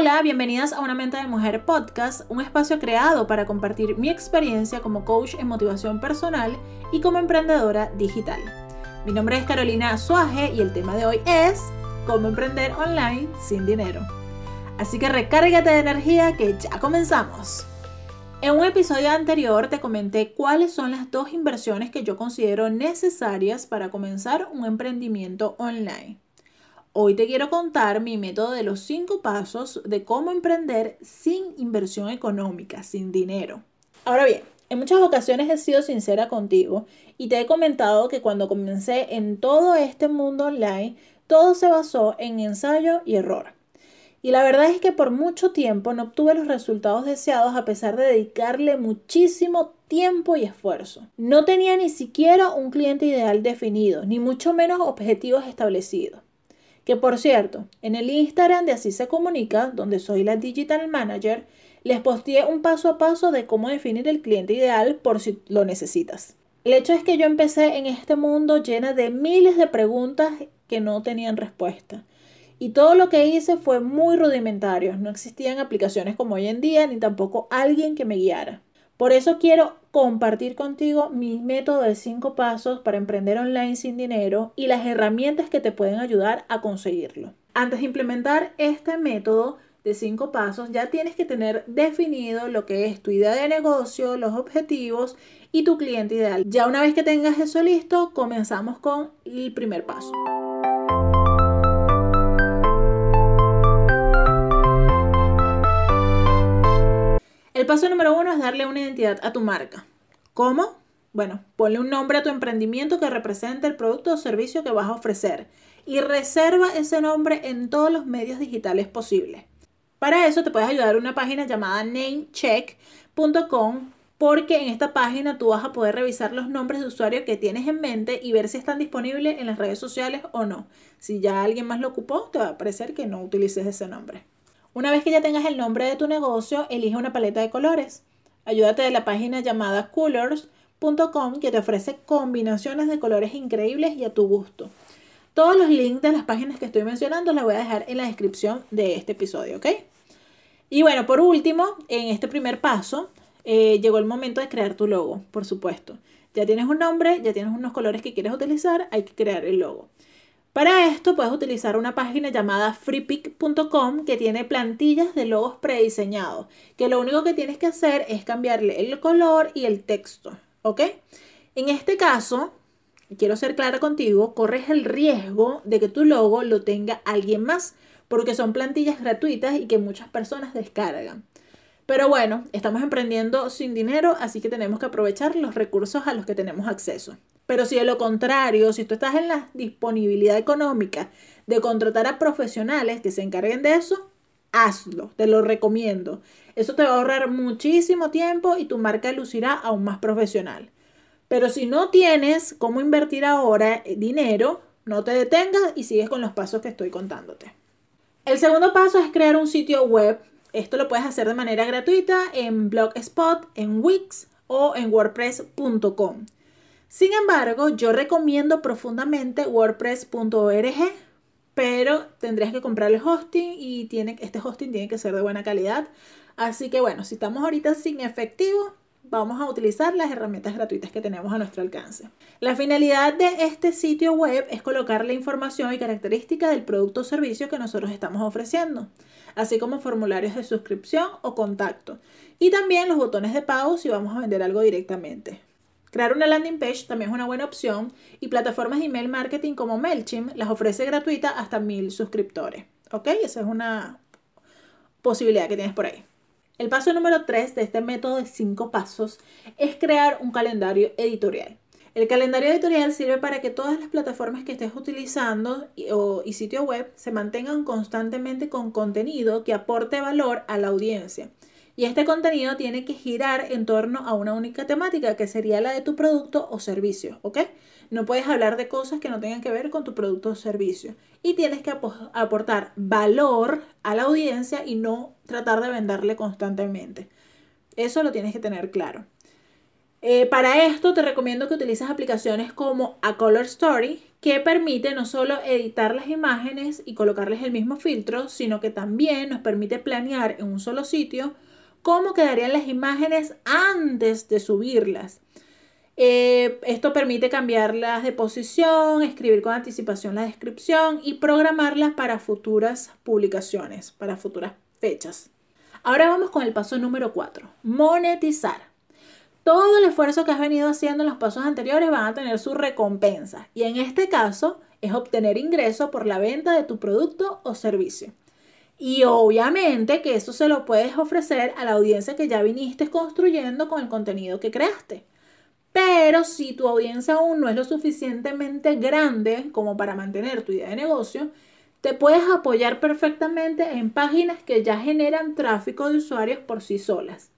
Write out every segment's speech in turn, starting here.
Hola, bienvenidas a Una Mente de Mujer Podcast, un espacio creado para compartir mi experiencia como coach en motivación personal y como emprendedora digital. Mi nombre es Carolina Azuaje y el tema de hoy es cómo emprender online sin dinero. Así que recárgate de energía que ya comenzamos. En un episodio anterior te comenté cuáles son las dos inversiones que yo considero necesarias para comenzar un emprendimiento online. Hoy te quiero contar mi método de los cinco pasos de cómo emprender sin inversión económica, sin dinero. Ahora bien, en muchas ocasiones he sido sincera contigo y te he comentado que cuando comencé en todo este mundo online, todo se basó en ensayo y error. Y la verdad es que por mucho tiempo no obtuve los resultados deseados a pesar de dedicarle muchísimo tiempo y esfuerzo. No tenía ni siquiera un cliente ideal definido, ni mucho menos objetivos establecidos. Que por cierto, en el Instagram de Así se comunica, donde soy la Digital Manager, les posteé un paso a paso de cómo definir el cliente ideal por si lo necesitas. El hecho es que yo empecé en este mundo llena de miles de preguntas que no tenían respuesta. Y todo lo que hice fue muy rudimentario. No existían aplicaciones como hoy en día, ni tampoco alguien que me guiara. Por eso quiero compartir contigo mi método de 5 pasos para emprender online sin dinero y las herramientas que te pueden ayudar a conseguirlo. Antes de implementar este método de 5 pasos, ya tienes que tener definido lo que es tu idea de negocio, los objetivos y tu cliente ideal. Ya una vez que tengas eso listo, comenzamos con el primer paso. Paso número uno es darle una identidad a tu marca. ¿Cómo? Bueno, ponle un nombre a tu emprendimiento que represente el producto o servicio que vas a ofrecer y reserva ese nombre en todos los medios digitales posibles. Para eso te puedes ayudar una página llamada namecheck.com porque en esta página tú vas a poder revisar los nombres de usuario que tienes en mente y ver si están disponibles en las redes sociales o no. Si ya alguien más lo ocupó, te va a parecer que no utilices ese nombre. Una vez que ya tengas el nombre de tu negocio, elige una paleta de colores. Ayúdate de la página llamada colors.com que te ofrece combinaciones de colores increíbles y a tu gusto. Todos los links de las páginas que estoy mencionando los voy a dejar en la descripción de este episodio, ¿ok? Y bueno, por último, en este primer paso, eh, llegó el momento de crear tu logo, por supuesto. Ya tienes un nombre, ya tienes unos colores que quieres utilizar, hay que crear el logo. Para esto puedes utilizar una página llamada freepick.com que tiene plantillas de logos prediseñados, que lo único que tienes que hacer es cambiarle el color y el texto, ¿ok? En este caso, quiero ser clara contigo, corres el riesgo de que tu logo lo tenga alguien más, porque son plantillas gratuitas y que muchas personas descargan. Pero bueno, estamos emprendiendo sin dinero, así que tenemos que aprovechar los recursos a los que tenemos acceso. Pero si de lo contrario, si tú estás en la disponibilidad económica de contratar a profesionales que se encarguen de eso, hazlo, te lo recomiendo. Eso te va a ahorrar muchísimo tiempo y tu marca lucirá aún más profesional. Pero si no tienes cómo invertir ahora eh, dinero, no te detengas y sigues con los pasos que estoy contándote. El segundo paso es crear un sitio web. Esto lo puedes hacer de manera gratuita en Blogspot, en Wix o en wordpress.com. Sin embargo, yo recomiendo profundamente wordpress.org, pero tendrías que comprar el hosting y tiene, este hosting tiene que ser de buena calidad. Así que bueno, si estamos ahorita sin efectivo, vamos a utilizar las herramientas gratuitas que tenemos a nuestro alcance. La finalidad de este sitio web es colocar la información y características del producto o servicio que nosotros estamos ofreciendo, así como formularios de suscripción o contacto, y también los botones de pago si vamos a vender algo directamente. Crear una landing page también es una buena opción y plataformas de email marketing como MailChimp las ofrece gratuita hasta mil suscriptores. ¿Ok? Esa es una posibilidad que tienes por ahí. El paso número 3 de este método de 5 pasos es crear un calendario editorial. El calendario editorial sirve para que todas las plataformas que estés utilizando y, y sitio web se mantengan constantemente con contenido que aporte valor a la audiencia. Y este contenido tiene que girar en torno a una única temática, que sería la de tu producto o servicio, ¿ok? No puedes hablar de cosas que no tengan que ver con tu producto o servicio. Y tienes que aportar valor a la audiencia y no tratar de venderle constantemente. Eso lo tienes que tener claro. Eh, para esto te recomiendo que utilices aplicaciones como A Color Story, que permite no solo editar las imágenes y colocarles el mismo filtro, sino que también nos permite planear en un solo sitio cómo quedarían las imágenes antes de subirlas. Eh, esto permite cambiarlas de posición, escribir con anticipación la descripción y programarlas para futuras publicaciones, para futuras fechas. Ahora vamos con el paso número 4, monetizar. Todo el esfuerzo que has venido haciendo en los pasos anteriores van a tener su recompensa y en este caso es obtener ingreso por la venta de tu producto o servicio. Y obviamente que eso se lo puedes ofrecer a la audiencia que ya viniste construyendo con el contenido que creaste. Pero si tu audiencia aún no es lo suficientemente grande como para mantener tu idea de negocio, te puedes apoyar perfectamente en páginas que ya generan tráfico de usuarios por sí solas,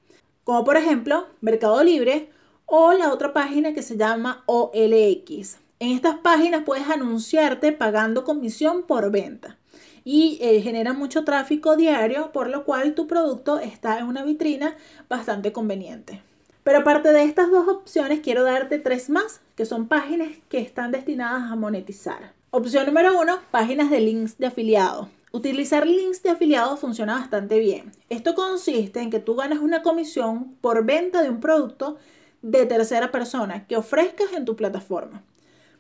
como por ejemplo Mercado Libre o la otra página que se llama OLX. En estas páginas puedes anunciarte pagando comisión por venta y eh, generan mucho tráfico diario, por lo cual tu producto está en una vitrina bastante conveniente. Pero aparte de estas dos opciones, quiero darte tres más, que son páginas que están destinadas a monetizar. Opción número uno, páginas de links de afiliado. Utilizar links de afiliado funciona bastante bien. Esto consiste en que tú ganas una comisión por venta de un producto de tercera persona que ofrezcas en tu plataforma.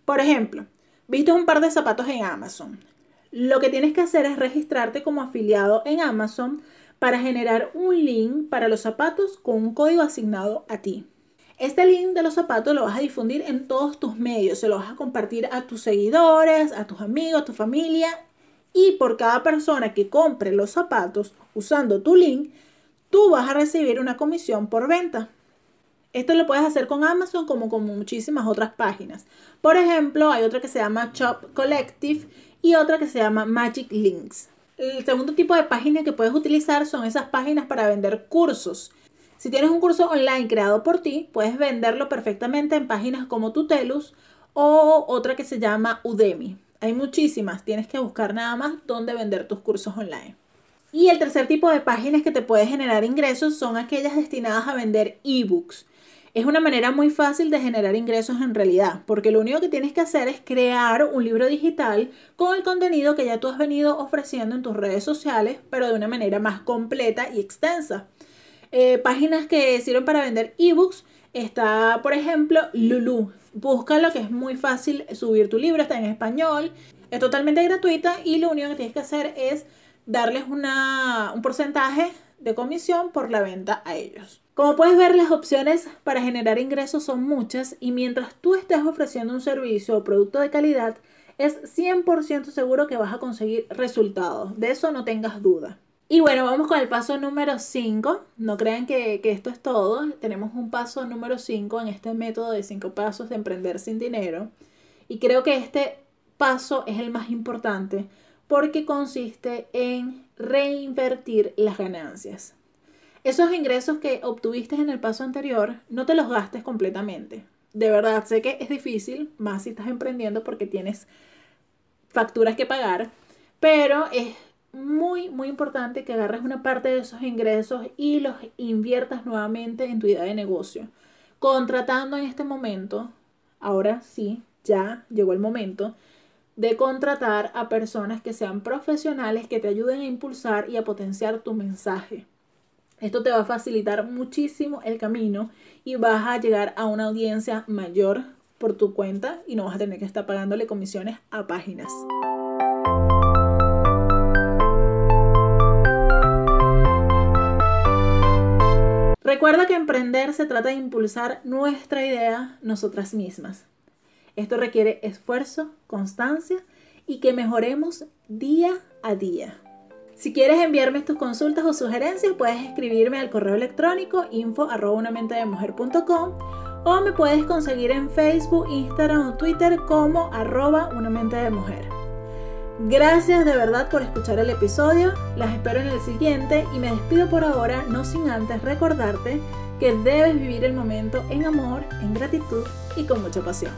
Por ejemplo, viste un par de zapatos en Amazon. Lo que tienes que hacer es registrarte como afiliado en Amazon para generar un link para los zapatos con un código asignado a ti. Este link de los zapatos lo vas a difundir en todos tus medios, se lo vas a compartir a tus seguidores, a tus amigos, a tu familia y por cada persona que compre los zapatos usando tu link, tú vas a recibir una comisión por venta. Esto lo puedes hacer con Amazon como con muchísimas otras páginas. Por ejemplo, hay otra que se llama Shop Collective y otra que se llama Magic Links. El segundo tipo de página que puedes utilizar son esas páginas para vender cursos. Si tienes un curso online creado por ti, puedes venderlo perfectamente en páginas como Tutelus o otra que se llama Udemy. Hay muchísimas, tienes que buscar nada más dónde vender tus cursos online. Y el tercer tipo de páginas que te puede generar ingresos son aquellas destinadas a vender ebooks. Es una manera muy fácil de generar ingresos en realidad, porque lo único que tienes que hacer es crear un libro digital con el contenido que ya tú has venido ofreciendo en tus redes sociales, pero de una manera más completa y extensa. Eh, páginas que sirven para vender ebooks está, por ejemplo, Lulu. Búscalo que es muy fácil subir tu libro, está en español, es totalmente gratuita y lo único que tienes que hacer es darles un porcentaje de comisión por la venta a ellos. Como puedes ver, las opciones para generar ingresos son muchas y mientras tú estés ofreciendo un servicio o producto de calidad, es 100% seguro que vas a conseguir resultados. De eso no tengas duda. Y bueno, vamos con el paso número 5. No crean que, que, esto es todo. Tenemos un paso número 5 en este método de 5 pasos de emprender sin dinero. Y creo que este paso es el más importante porque consiste en reinvertir las ganancias. Esos ingresos que obtuviste en el paso anterior, no te los gastes completamente. De verdad, sé que es difícil, más si estás emprendiendo porque tienes facturas que pagar, pero es muy, muy importante que agarres una parte de esos ingresos y los inviertas nuevamente en tu idea de negocio. Contratando en este momento, ahora sí, ya llegó el momento de contratar a personas que sean profesionales que te ayuden a impulsar y a potenciar tu mensaje. Esto te va a facilitar muchísimo el camino y vas a llegar a una audiencia mayor por tu cuenta y no vas a tener que estar pagándole comisiones a páginas. Recuerda que emprender se trata de impulsar nuestra idea nosotras mismas. Esto requiere esfuerzo, constancia y que mejoremos día a día. Si quieres enviarme tus consultas o sugerencias, puedes escribirme al correo electrónico info o me puedes conseguir en Facebook, Instagram o Twitter como arroba una de mujer. Gracias de verdad por escuchar el episodio, las espero en el siguiente y me despido por ahora, no sin antes recordarte que debes vivir el momento en amor, en gratitud y con mucha pasión.